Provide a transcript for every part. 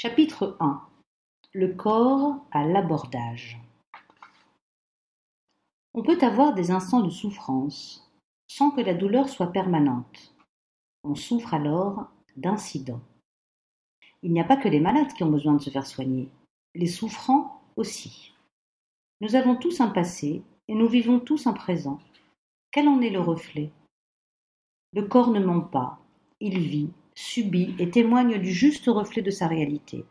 Chapitre 1 Le corps à l'abordage On peut avoir des instants de souffrance sans que la douleur soit permanente. On souffre alors d'incidents. Il n'y a pas que les malades qui ont besoin de se faire soigner, les souffrants aussi. Nous avons tous un passé et nous vivons tous un présent. Quel en est le reflet? Le corps ne ment pas, il vit, subit et témoigne du juste reflet de sa réalité.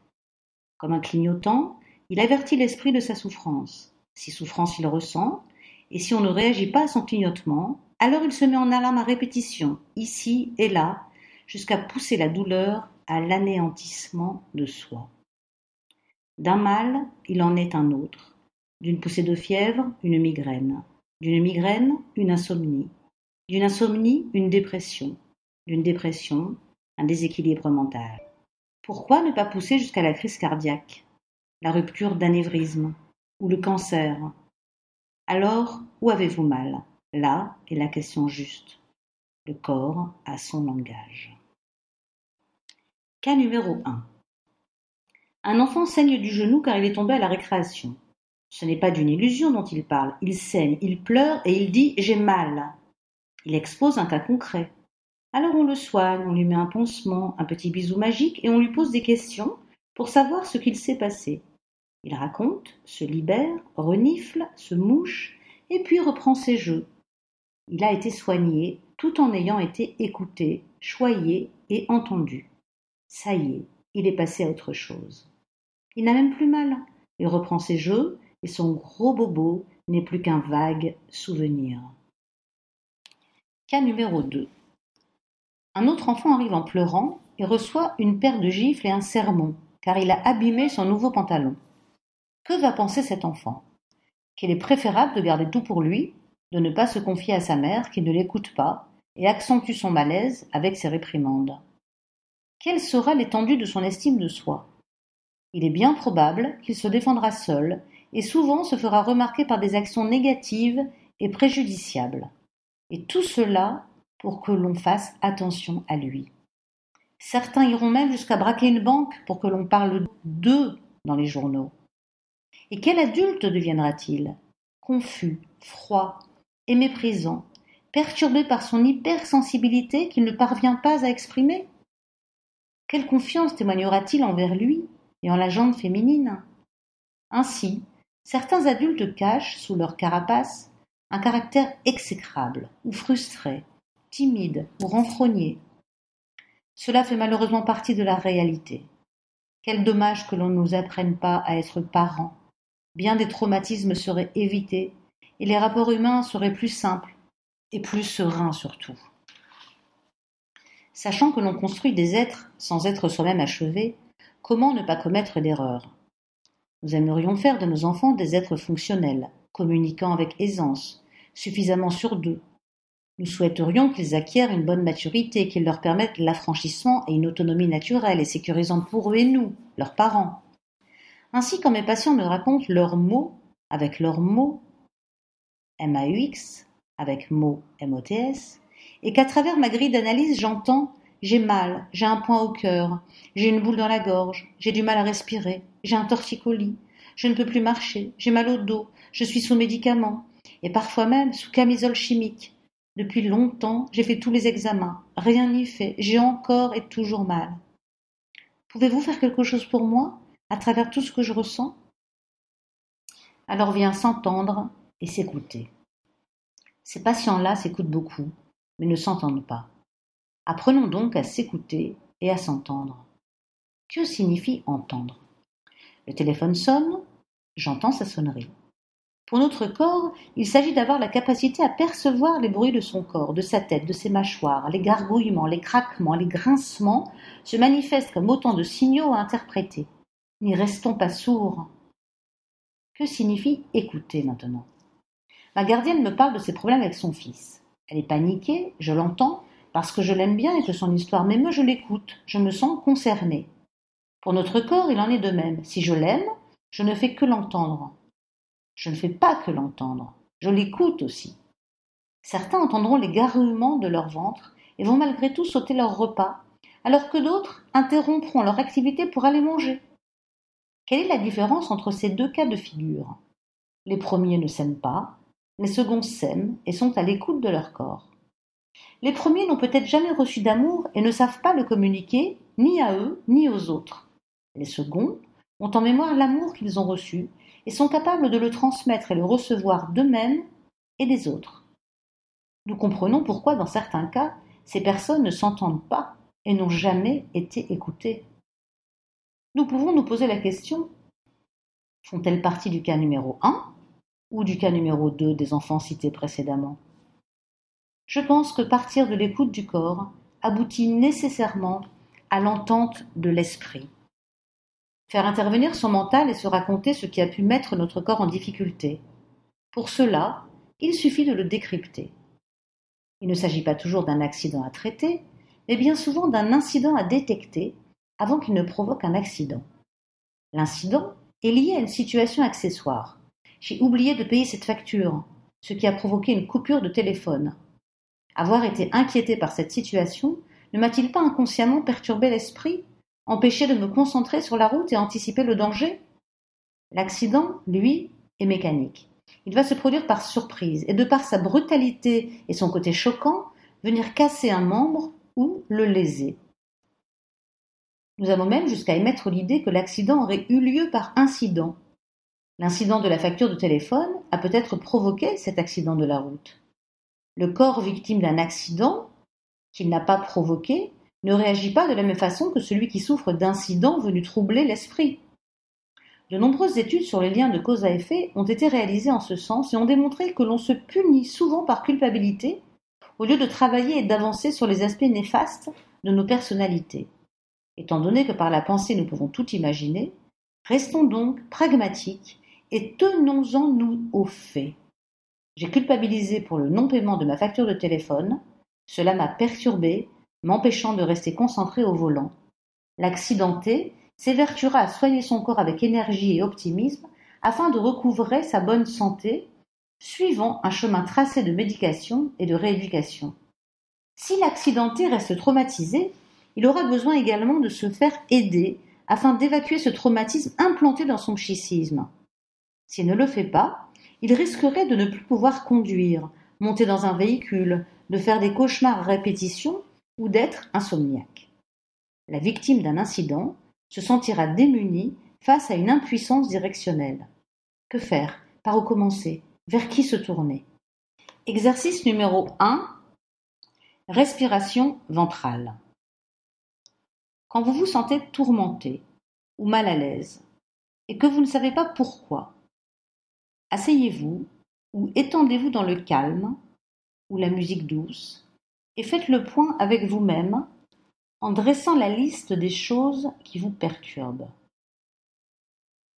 Comme un clignotant, il avertit l'esprit de sa souffrance. Si souffrance il ressent, et si on ne réagit pas à son clignotement, alors il se met en alarme à répétition, ici et là, jusqu'à pousser la douleur à l'anéantissement de soi. D'un mal, il en est un autre. D'une poussée de fièvre, une migraine. D'une migraine, une insomnie. D'une insomnie, une dépression. D'une dépression, un déséquilibre mental. Pourquoi ne pas pousser jusqu'à la crise cardiaque, la rupture d'anévrisme ou le cancer? Alors, où avez-vous mal? Là est la question juste. Le corps a son langage. Cas numéro 1. Un enfant saigne du genou car il est tombé à la récréation. Ce n'est pas d'une illusion dont il parle. Il saigne, il pleure et il dit J'ai mal. Il expose un cas concret. Alors on le soigne, on lui met un pansement, un petit bisou magique et on lui pose des questions pour savoir ce qu'il s'est passé. Il raconte, se libère, renifle, se mouche et puis reprend ses jeux. Il a été soigné tout en ayant été écouté, choyé et entendu. Ça y est, il est passé à autre chose. Il n'a même plus mal. Il reprend ses jeux et son gros bobo n'est plus qu'un vague souvenir. Cas numéro 2. Un autre enfant arrive en pleurant et reçoit une paire de gifles et un sermon, car il a abîmé son nouveau pantalon. Que va penser cet enfant? Qu'il est préférable de garder tout pour lui, de ne pas se confier à sa mère qui ne l'écoute pas et accentue son malaise avec ses réprimandes. Quelle sera l'étendue de son estime de soi? Il est bien probable qu'il se défendra seul et souvent se fera remarquer par des actions négatives et préjudiciables. Et tout cela pour que l'on fasse attention à lui. Certains iront même jusqu'à braquer une banque pour que l'on parle d'eux dans les journaux. Et quel adulte deviendra-t-il? Confus, froid et méprisant, perturbé par son hypersensibilité qu'il ne parvient pas à exprimer? Quelle confiance témoignera-t-il envers lui et en la jante féminine? Ainsi, certains adultes cachent, sous leur carapace, un caractère exécrable ou frustré, timide ou renfrogné. Cela fait malheureusement partie de la réalité. Quel dommage que l'on ne nous apprenne pas à être parents. Bien des traumatismes seraient évités et les rapports humains seraient plus simples et plus sereins surtout. Sachant que l'on construit des êtres sans être soi-même achevé, comment ne pas commettre d'erreurs? Nous aimerions faire de nos enfants des êtres fonctionnels, communiquant avec aisance, suffisamment sur deux, nous souhaiterions qu'ils acquièrent une bonne maturité, qu'ils leur permettent l'affranchissement et une autonomie naturelle et sécurisante pour eux et nous, leurs parents. Ainsi, quand mes patients me racontent leurs mots avec leurs mots, M-A-U-X, avec mots M-O-T-S, et qu'à travers ma grille d'analyse, j'entends j'ai mal, j'ai un point au cœur, j'ai une boule dans la gorge, j'ai du mal à respirer, j'ai un torticolis, je ne peux plus marcher, j'ai mal au dos, je suis sous médicaments, et parfois même sous camisole chimique, depuis longtemps, j'ai fait tous les examens. Rien n'y fait. J'ai encore et toujours mal. Pouvez-vous faire quelque chose pour moi, à travers tout ce que je ressens? Alors vient s'entendre et s'écouter. Ces patients-là s'écoutent beaucoup, mais ne s'entendent pas. Apprenons donc à s'écouter et à s'entendre. Que signifie entendre? Le téléphone sonne, j'entends sa sonnerie. Pour notre corps, il s'agit d'avoir la capacité à percevoir les bruits de son corps, de sa tête, de ses mâchoires. Les gargouillements, les craquements, les grincements se manifestent comme autant de signaux à interpréter. N'y restons pas sourds. Que signifie écouter maintenant? Ma gardienne me parle de ses problèmes avec son fils. Elle est paniquée, je l'entends, parce que je l'aime bien et que son histoire m'émeut, je l'écoute, je me sens concernée. Pour notre corps, il en est de même. Si je l'aime, je ne fais que l'entendre. Je ne fais pas que l'entendre, je l'écoute aussi. Certains entendront les garrouillements de leur ventre et vont malgré tout sauter leur repas alors que d'autres interrompront leur activité pour aller manger. Quelle est la différence entre ces deux cas de figure? Les premiers ne s'aiment pas, les seconds s'aiment et sont à l'écoute de leur corps. Les premiers n'ont peut-être jamais reçu d'amour et ne savent pas le communiquer, ni à eux, ni aux autres. Les seconds ont en mémoire l'amour qu'ils ont reçu et sont capables de le transmettre et le recevoir d'eux-mêmes et des autres. Nous comprenons pourquoi, dans certains cas, ces personnes ne s'entendent pas et n'ont jamais été écoutées. Nous pouvons nous poser la question font-elles partie du cas numéro 1 ou du cas numéro 2 des enfants cités précédemment? Je pense que partir de l'écoute du corps aboutit nécessairement à l'entente de l'esprit. Faire intervenir son mental et se raconter ce qui a pu mettre notre corps en difficulté. Pour cela, il suffit de le décrypter. Il ne s'agit pas toujours d'un accident à traiter, mais bien souvent d'un incident à détecter avant qu'il ne provoque un accident. L'incident est lié à une situation accessoire. J'ai oublié de payer cette facture, ce qui a provoqué une coupure de téléphone. Avoir été inquiété par cette situation ne m'a-t-il pas inconsciemment perturbé l'esprit, empêché de me concentrer sur la route et anticiper le danger L'accident, lui, est mécanique. Il va se produire par surprise et de par sa brutalité et son côté choquant, venir casser un membre ou le léser. Nous avons même jusqu'à émettre l'idée que l'accident aurait eu lieu par incident. L'incident de la facture de téléphone a peut-être provoqué cet accident de la route. Le corps victime d'un accident qu'il n'a pas provoqué ne réagit pas de la même façon que celui qui souffre d'incidents venus troubler l'esprit. De nombreuses études sur les liens de cause à effet ont été réalisées en ce sens et ont démontré que l'on se punit souvent par culpabilité au lieu de travailler et d'avancer sur les aspects néfastes de nos personnalités. Étant donné que par la pensée nous pouvons tout imaginer, restons donc pragmatiques et tenons-en-nous aux faits. J'ai culpabilisé pour le non-paiement de ma facture de téléphone, cela m'a perturbé, m'empêchant de rester concentré au volant. L'accidenté s'évertuera à soigner son corps avec énergie et optimisme afin de recouvrer sa bonne santé, suivant un chemin tracé de médication et de rééducation. Si l'accidenté reste traumatisé, il aura besoin également de se faire aider afin d'évacuer ce traumatisme implanté dans son psychisme. S'il ne le fait pas, il risquerait de ne plus pouvoir conduire, monter dans un véhicule, de faire des cauchemars à répétition ou d'être insomniaque. La victime d'un incident se sentira démunie face à une impuissance directionnelle. Que faire? Par où commencer? Vers qui se tourner? Exercice numéro 1 Respiration ventrale. Quand vous vous sentez tourmenté ou mal à l'aise et que vous ne savez pas pourquoi, asseyez-vous ou étendez-vous dans le calme ou la musique douce et faites le point avec vous-même en dressant la liste des choses qui vous perturbent.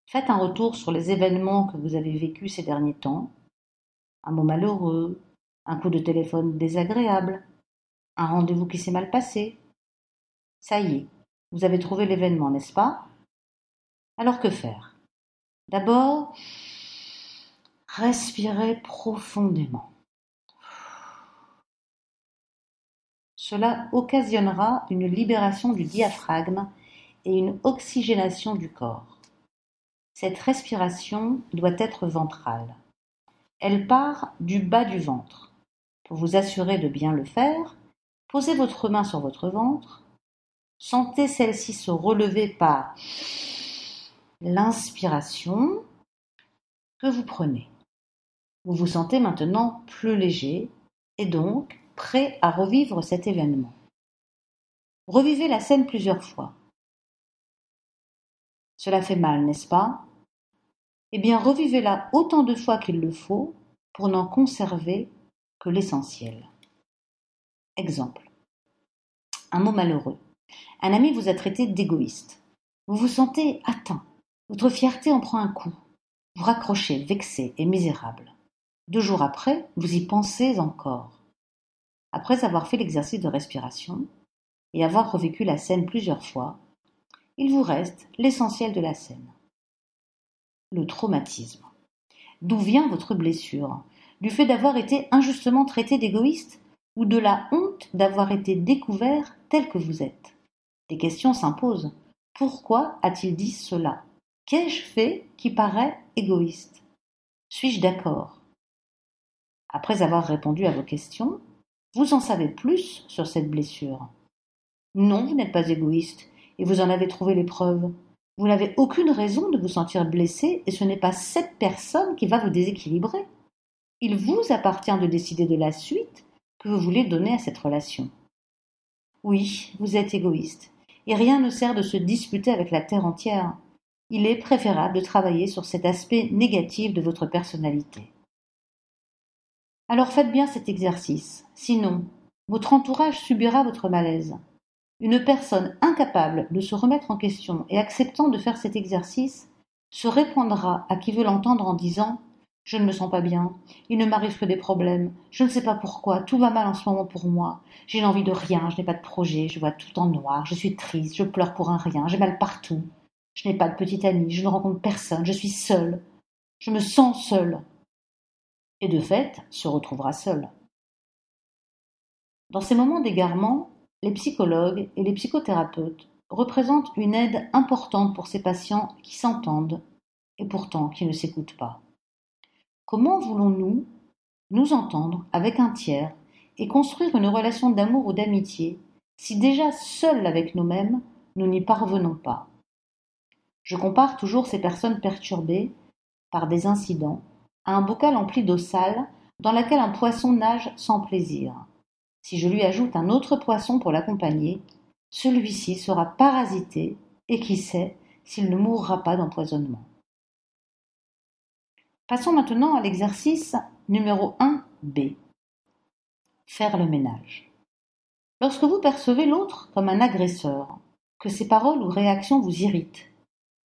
Faites un retour sur les événements que vous avez vécus ces derniers temps, un mot malheureux, un coup de téléphone désagréable, un rendez-vous qui s'est mal passé. Ça y est, vous avez trouvé l'événement, n'est-ce pas? Alors que faire? D'abord, respirez profondément. Cela occasionnera une libération du diaphragme et une oxygénation du corps. Cette respiration doit être ventrale. Elle part du bas du ventre. Pour vous assurer de bien le faire, posez votre main sur votre ventre Sentez celle-ci se relever par l'inspiration que vous prenez. Vous vous sentez maintenant plus léger et donc prêt à revivre cet événement. Revivez la scène plusieurs fois. Cela fait mal, n'est-ce pas? Eh bien, revivez-la autant de fois qu'il le faut pour n'en conserver que l'essentiel. Exemple. Un mot malheureux. Un ami vous a traité d'égoïste. Vous vous sentez atteint. Votre fierté en prend un coup. Vous raccrochez, vexé et misérable. Deux jours après, vous y pensez encore. Après avoir fait l'exercice de respiration et avoir revécu la scène plusieurs fois, il vous reste l'essentiel de la scène. Le traumatisme. D'où vient votre blessure? Du fait d'avoir été injustement traité d'égoïste ou de la honte d'avoir été découvert tel que vous êtes? Des questions s'imposent. Pourquoi a-t-il dit cela? Qu'ai-je fait qui paraît égoïste? Suis-je d'accord? Après avoir répondu à vos questions, vous en savez plus sur cette blessure? Non, vous n'êtes pas égoïste, et vous en avez trouvé les preuves. Vous n'avez aucune raison de vous sentir blessé, et ce n'est pas cette personne qui va vous déséquilibrer. Il vous appartient de décider de la suite que vous voulez donner à cette relation. Oui, vous êtes égoïste, et rien ne sert de se disputer avec la terre entière. Il est préférable de travailler sur cet aspect négatif de votre personnalité. Alors faites bien cet exercice, sinon votre entourage subira votre malaise. Une personne incapable de se remettre en question et acceptant de faire cet exercice se répondra à qui veut l'entendre en disant Je ne me sens pas bien, il ne m'arrive que des problèmes, je ne sais pas pourquoi, tout va mal en ce moment pour moi, j'ai envie de rien, je n'ai pas de projet, je vois tout en noir, je suis triste, je pleure pour un rien, j'ai mal partout, je n'ai pas de petite amie, je ne rencontre personne, je suis seule, je me sens seule. Et de fait, se retrouvera seule. Dans ces moments d'égarement, les psychologues et les psychothérapeutes représentent une aide importante pour ces patients qui s'entendent et pourtant qui ne s'écoutent pas. Comment voulons-nous nous entendre avec un tiers et construire une relation d'amour ou d'amitié si déjà seuls avec nous-mêmes nous n'y parvenons pas? Je compare toujours ces personnes perturbées par des incidents un bocal empli d'eau sale dans laquelle un poisson nage sans plaisir. Si je lui ajoute un autre poisson pour l'accompagner, celui-ci sera parasité et qui sait s'il ne mourra pas d'empoisonnement. Passons maintenant à l'exercice numéro 1b. Faire le ménage. Lorsque vous percevez l'autre comme un agresseur, que ses paroles ou réactions vous irritent,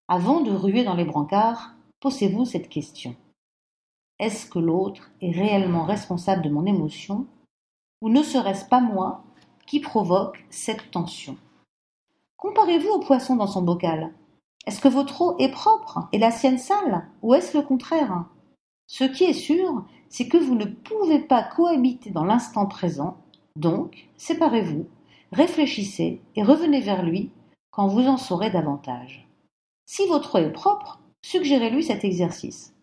avant de ruer dans les brancards, posez-vous cette question. Est-ce que l'autre est réellement responsable de mon émotion ou ne serait-ce pas moi qui provoque cette tension? Comparez-vous au poisson dans son bocal. Est-ce que votre eau est propre et la sienne sale, ou est-ce le contraire? Ce qui est sûr, c'est que vous ne pouvez pas cohabiter dans l'instant présent, donc séparez-vous, réfléchissez et revenez vers lui quand vous en saurez davantage. Si votre eau est propre, suggérez-lui cet exercice.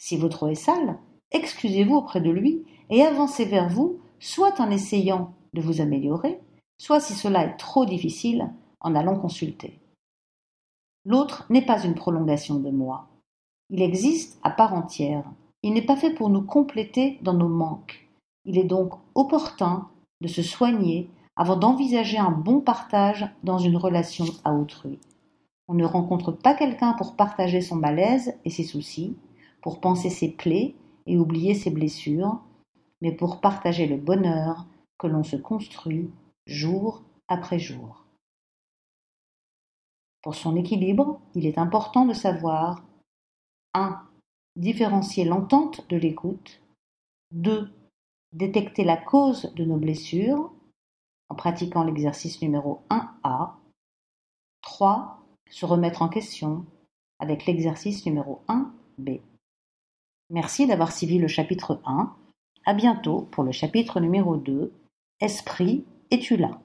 Si votre eau est sale, excusez-vous auprès de lui et avancez vers vous soit en essayant de vous améliorer, soit si cela est trop difficile, en allant consulter. L'autre n'est pas une prolongation de moi. Il existe à part entière. Il n'est pas fait pour nous compléter dans nos manques. Il est donc opportun de se soigner avant d'envisager un bon partage dans une relation à autrui. On ne rencontre pas quelqu'un pour partager son malaise et ses soucis, pour penser ses plaies et oublier ses blessures, mais pour partager le bonheur que l'on se construit jour après jour. Pour son équilibre, il est important de savoir 1. Différencier l'entente de l'écoute. 2. Détecter la cause de nos blessures en pratiquant l'exercice numéro 1A. 3. Se remettre en question avec l'exercice numéro 1B. Merci d'avoir suivi le chapitre 1 à bientôt pour le chapitre numéro 2 Esprit, es-tu là?